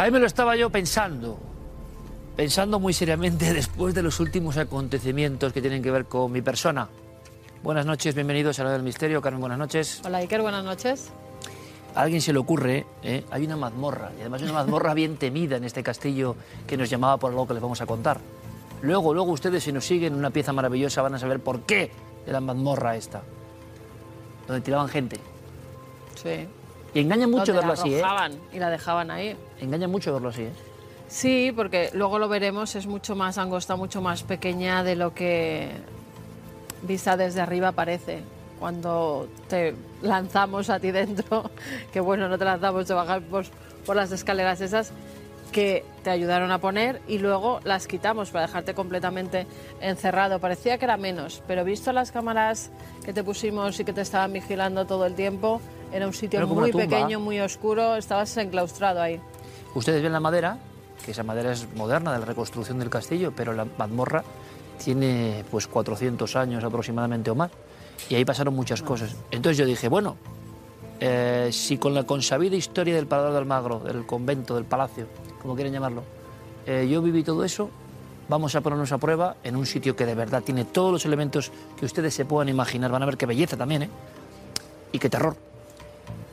Ahí me lo estaba yo pensando, pensando muy seriamente después de los últimos acontecimientos que tienen que ver con mi persona. Buenas noches, bienvenidos a la del misterio. Carmen, buenas noches. Hola Iker, buenas noches. A alguien se le ocurre, ¿eh? hay una mazmorra, y además una mazmorra bien temida en este castillo que nos llamaba por algo que les vamos a contar. Luego, luego ustedes si nos siguen una pieza maravillosa van a saber por qué de la mazmorra esta, donde tiraban gente. Sí. Y engaña mucho verlo así, ¿eh? y la dejaban ahí. Engaña mucho verlo así, ¿eh? Sí, porque luego lo veremos, es mucho más angosta, mucho más pequeña de lo que vista desde arriba parece. Cuando te lanzamos a ti dentro, que bueno, no te lanzamos, te bajar por, por las escaleras esas que te ayudaron a poner y luego las quitamos para dejarte completamente encerrado. Parecía que era menos, pero visto las cámaras que te pusimos y que te estaban vigilando todo el tiempo, era un sitio muy pequeño, muy oscuro, estabas enclaustrado ahí. Ustedes ven la madera, que esa madera es moderna, de la reconstrucción del castillo, pero la mazmorra tiene pues 400 años aproximadamente o más. Y ahí pasaron muchas cosas. Entonces yo dije, bueno, eh, si con la consabida historia del Parador de Almagro, del convento, del palacio, como quieren llamarlo, eh, yo viví todo eso, vamos a ponernos a prueba en un sitio que de verdad tiene todos los elementos que ustedes se puedan imaginar. Van a ver qué belleza también, ¿eh? Y qué terror.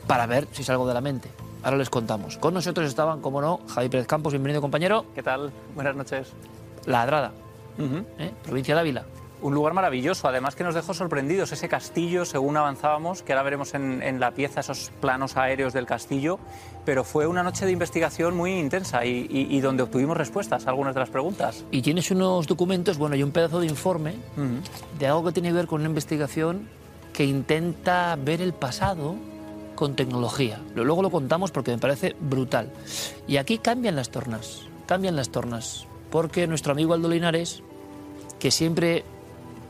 Para ver si salgo de la mente. Ahora les contamos. Con nosotros estaban, como no, Javi Pérez Campos, bienvenido compañero. ¿Qué tal? Buenas noches. La Adrada, ¿eh? provincia de Ávila. Un lugar maravilloso, además que nos dejó sorprendidos ese castillo según avanzábamos, que ahora veremos en, en la pieza esos planos aéreos del castillo, pero fue una noche de investigación muy intensa y, y- y donde obtuvimos respuestas a algunas de las preguntas. Y tienes unos documentos, bueno, y un pedazo de informe de algo que tiene que ver con una investigación que intenta ver el pasado con tecnología. Lo- Luego lo contamos porque me parece brutal. Y aquí cambian las tornas, cambian las tornas, porque nuestro amigo Aldo Linares, que siempre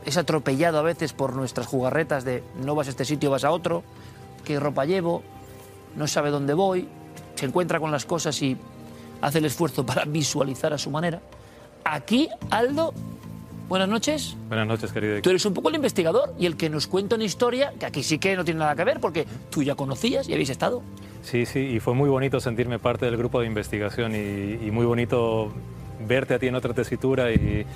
es atropellado a veces por nuestras jugarretas de no vas a este sitio, vas a otro, qué ropa llevo, no sabe dónde voy, se encuentra con las cosas y hace el esfuerzo para visualizar a su manera. Aquí, Aldo, buenas noches. Buenas noches, querido. Tú eres un poco el investigador y el que nos cuenta una historia que aquí sí que no tiene nada que ver porque tú ya conocías y habéis estado. Sí, sí, y fue muy bonito sentirme parte del grupo de investigación y, y muy bonito verte a ti en otra tesitura y,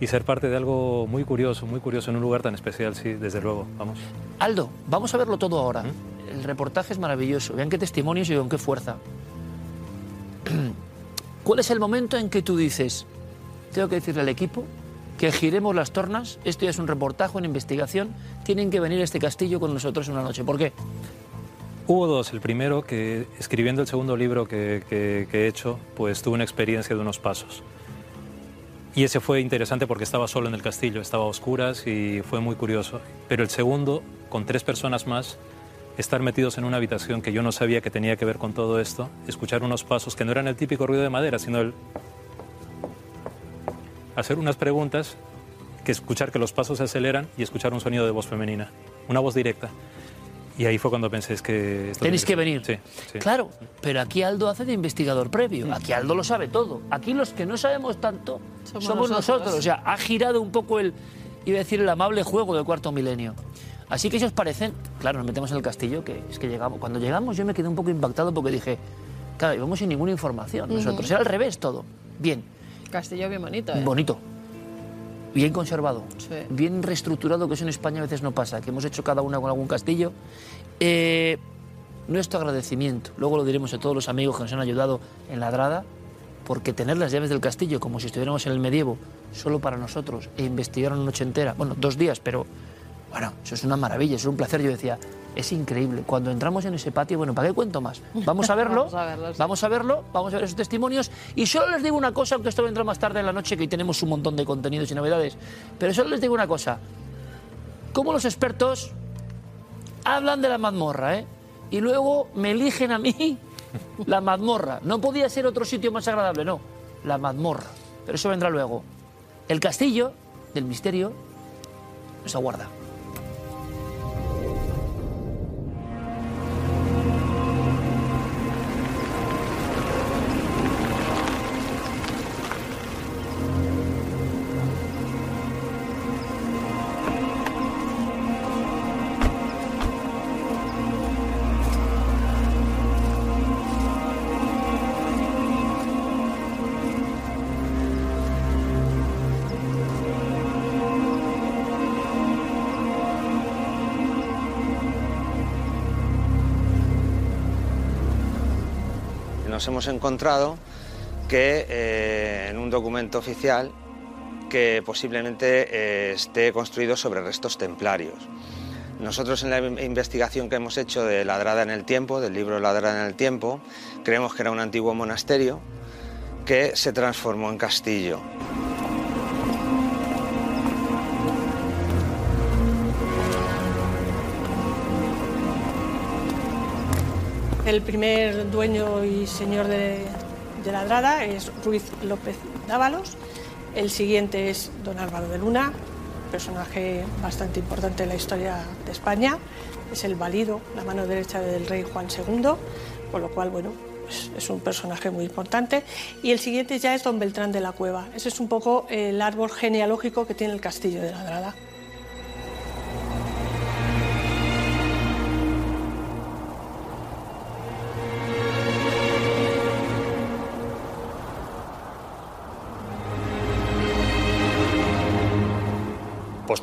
y ser parte de algo muy curioso, muy curioso en un lugar tan especial, sí, desde luego, vamos. Aldo, vamos a verlo todo ahora. el reportaje es maravilloso. Vean qué testimonios y con qué fuerza. ¿Cuál es el momento en que tú dices, tengo que decirle al equipo que giremos las tornas, esto ya es un reportaje, una investigación, tienen que venir a este castillo con nosotros una noche? ¿Por qué? Hubo dos. El primero, que escribiendo el segundo libro que, que- he hecho, pues tuve una experiencia de unos pasos. Y ese fue interesante porque estaba solo en el castillo, estaba a oscuras y fue muy curioso. Pero el segundo, con tres personas más, estar metidos en una habitación que yo no sabía que tenía que ver con todo esto, escuchar unos pasos que no eran el típico ruido de madera, sino el... hacer unas preguntas, que escuchar que los pasos se aceleran y escuchar un sonido de voz femenina, una voz directa. Y ahí fue cuando pensé, es que... esto Tenéis que tiene venir. Sí, sí. Claro, pero aquí Aldo hace de investigador previo. Aquí Aldo lo sabe todo. Aquí los que no sabemos tanto somos, Somos nosotros. nosotros. O sea, ha girado un poco el, iba a decir, el amable juego del cuarto milenio. Así que si os parecen, claro, nos metemos en el castillo, que es que llegamos. Cuando llegamos yo me quedé un poco impactado porque dije, claro, íbamos sin ninguna información. Nosotros era al revés todo. Bien, Castillo bien bonito, ¿eh? bonito, bien conservado, Sí. bien reestructurado, que eso en España a veces no pasa, que hemos hecho cada una con algún castillo. Eh, nuestro agradecimiento, luego lo diremos a todos los amigos que nos han ayudado en la Drada, porque tener las llaves del castillo como si estuviéramos en el medievo, solo para nosotros, e investigar una noche entera, bueno, dos días, pero bueno, eso es una maravilla, eso es un placer. Yo decía, es increíble. Cuando entramos en ese patio, bueno, ¿para qué cuento más? Vamos a verlo, Vamos a verlo, sí. vamos a verlo, vamos a ver esos testimonios. Y solo les digo una cosa, aunque esto vendrá más tarde en la noche, que hoy tenemos un montón de contenidos y novedades. Pero solo les digo una cosa. Como los expertos hablan de la mazmorra, ¿eh? Y luego me eligen a mí la mazmorra. No podía ser otro sitio más agradable, no. La mazmorra. Pero eso vendrá luego. El castillo del misterio nos aguarda. Nos hemos encontrado que eh, en un documento oficial que posiblemente eh, esté construido sobre restos templarios. Nosotros en la in- investigación que hemos hecho de Ladrada en el Tiempo, del libro Ladrada en el Tiempo, creemos que era un antiguo monasterio que se transformó en castillo. El primer dueño y señor de, la Drada es Ruiz López Dávalos. El siguiente es don Álvaro de Luna, personaje bastante importante en la historia de España. Es el valido, la mano derecha del rey Juan II, por lo cual, bueno, es, es un personaje muy importante. Y el siguiente ya es don Beltrán de la Cueva. Ese es un poco el árbol genealógico que tiene el castillo de la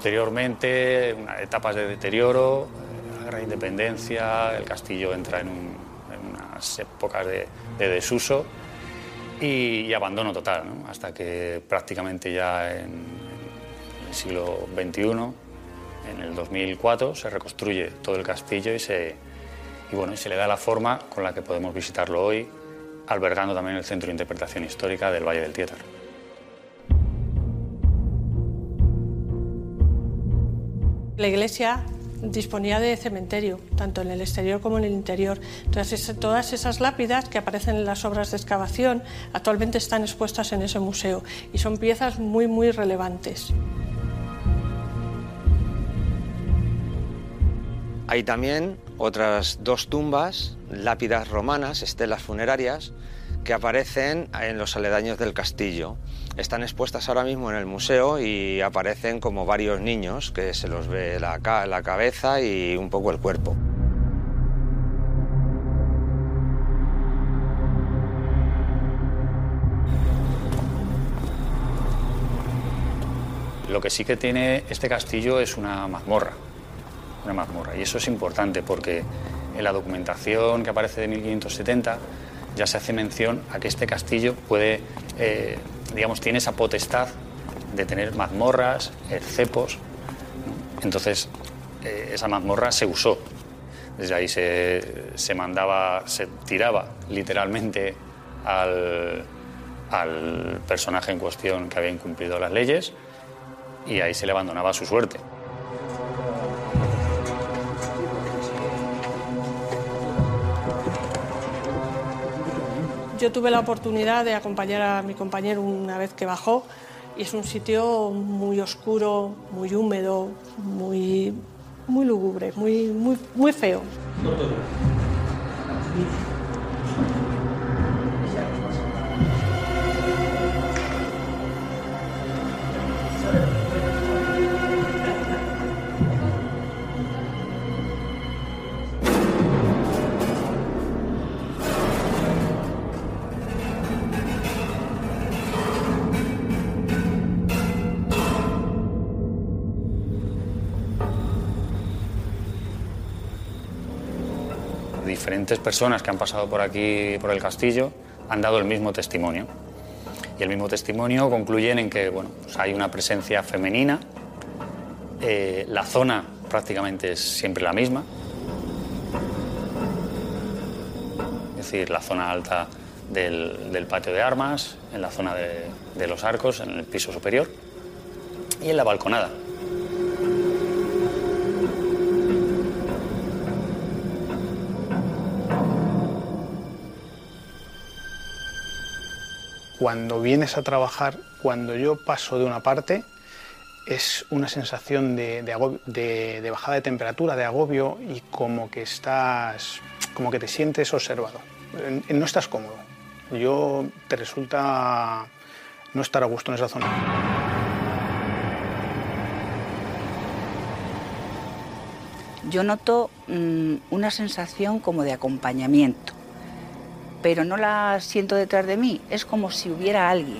Posteriormente, etapas de deterioro, eh, la gran independencia, el castillo entra en, un- en unas épocas de, de desuso y, abandono total, hasta que prácticamente ya en, el siglo XXI, en el 2004, se reconstruye todo el castillo y se, bueno, y se le da la forma con la que podemos visitarlo hoy, albergando también el Centro de Interpretación Histórica del Valle del Tietar. La iglesia disponía de cementerio, tanto en el exterior como en el interior. Entonces, es- todas esas lápidas que aparecen en las obras de excavación actualmente están expuestas en ese museo y son piezas muy, muy relevantes. Hay también otras dos tumbas, lápidas romanas, estelas funerarias, que aparecen en los aledaños del castillo. Están expuestas ahora mismo en el museo y aparecen como varios niños, que se los ve la, la cabeza y un poco el cuerpo. Lo que sí que tiene este castillo es una mazmorra, una mazmorra. Y eso es importante porque en la documentación que aparece de 1570 ya se hace mención a que este castillo puede, eh, digamos, tiene esa potestad de tener mazmorras, eh, cepos. Entonces, eh, esa mazmorra se usó. Desde ahí se, se mandaba, se tiraba literalmente al, al personaje en cuestión que había incumplido las leyes y ahí se le abandonaba su suerte. Yo tuve la oportunidad de acompañar a mi compañero una vez que bajó y es un sitio muy oscuro, muy húmedo, muy, muy lúgubre, muy, muy, muy feo. Diferentes personas que han pasado por aquí, por el castillo, han dado el mismo testimonio. Y el mismo testimonio concluyen en que bueno, pues hay una presencia femenina, eh, la zona prácticamente es siempre la misma, es decir, la zona alta del, patio de armas, en la zona de los arcos, en el piso superior y en la balconada. Cuando vienes a trabajar, cuando yo paso de una parte, es una sensación de, bajada de temperatura, de agobio y como que estás, como que te sientes observado. No estás cómodo. Yo te resulta no estar a gusto en esa zona. Yo noto mm, una sensación como de acompañamiento, pero no la siento detrás de mí, es como si hubiera alguien.